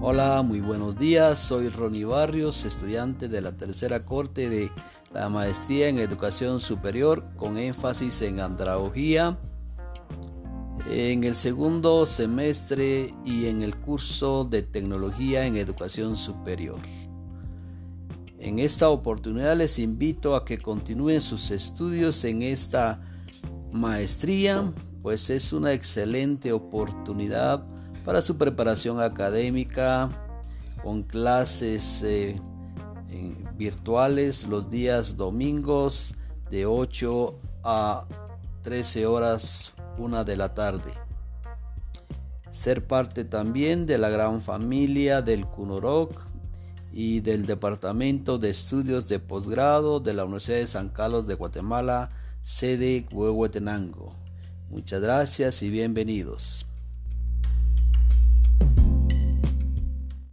Hola, muy buenos días. Soy Ronnie Barrios, estudiante de la tercera corte de la maestría en educación superior con énfasis en andragogía en el segundo semestre y en el curso de tecnología en educación superior. En esta oportunidad les invito a que continúen sus estudios en esta maestría, pues es una excelente oportunidad para su preparación académica con clases eh, virtuales los días domingos de 8 a 13 horas una de la tarde. Ser parte también de la gran familia del CUNOROC y del Departamento de Estudios de Posgrado de la Universidad de San Carlos de Guatemala, sede Huehuetenango. Muchas gracias y bienvenidos.